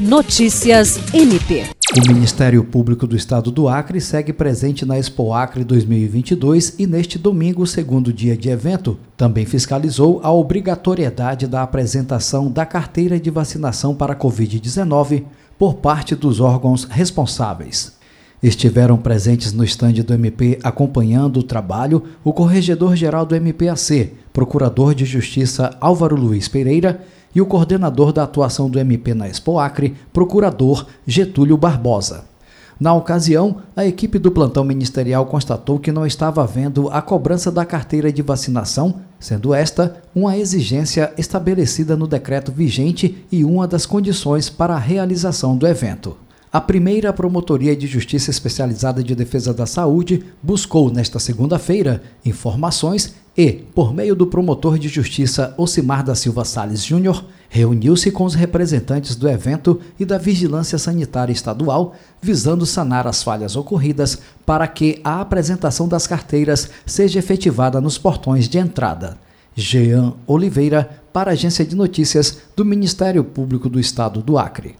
Notícias MP. O Ministério Público do Estado do Acre segue presente na Expo Acre 2022 e neste domingo, segundo dia de evento, também fiscalizou a obrigatoriedade da apresentação da carteira de vacinação para a Covid-19 por parte dos órgãos responsáveis. Estiveram presentes no estande do MP acompanhando o trabalho o Corregedor-Geral do MPAC, Procurador de Justiça Álvaro Luiz Pereira e o coordenador da atuação do MP na Expo Acre, procurador Getúlio Barbosa. Na ocasião, a equipe do plantão ministerial constatou que não estava havendo a cobrança da carteira de vacinação, sendo esta uma exigência estabelecida no decreto vigente e uma das condições para a realização do evento. A primeira Promotoria de Justiça Especializada de Defesa da Saúde buscou, nesta segunda-feira, informações e, por meio do promotor de justiça Ocimar da Silva Sales Júnior, reuniu-se com os representantes do evento e da Vigilância Sanitária Estadual, visando sanar as falhas ocorridas para que a apresentação das carteiras seja efetivada nos portões de entrada. Jean Oliveira, para a Agência de Notícias do Ministério Público do Estado do Acre.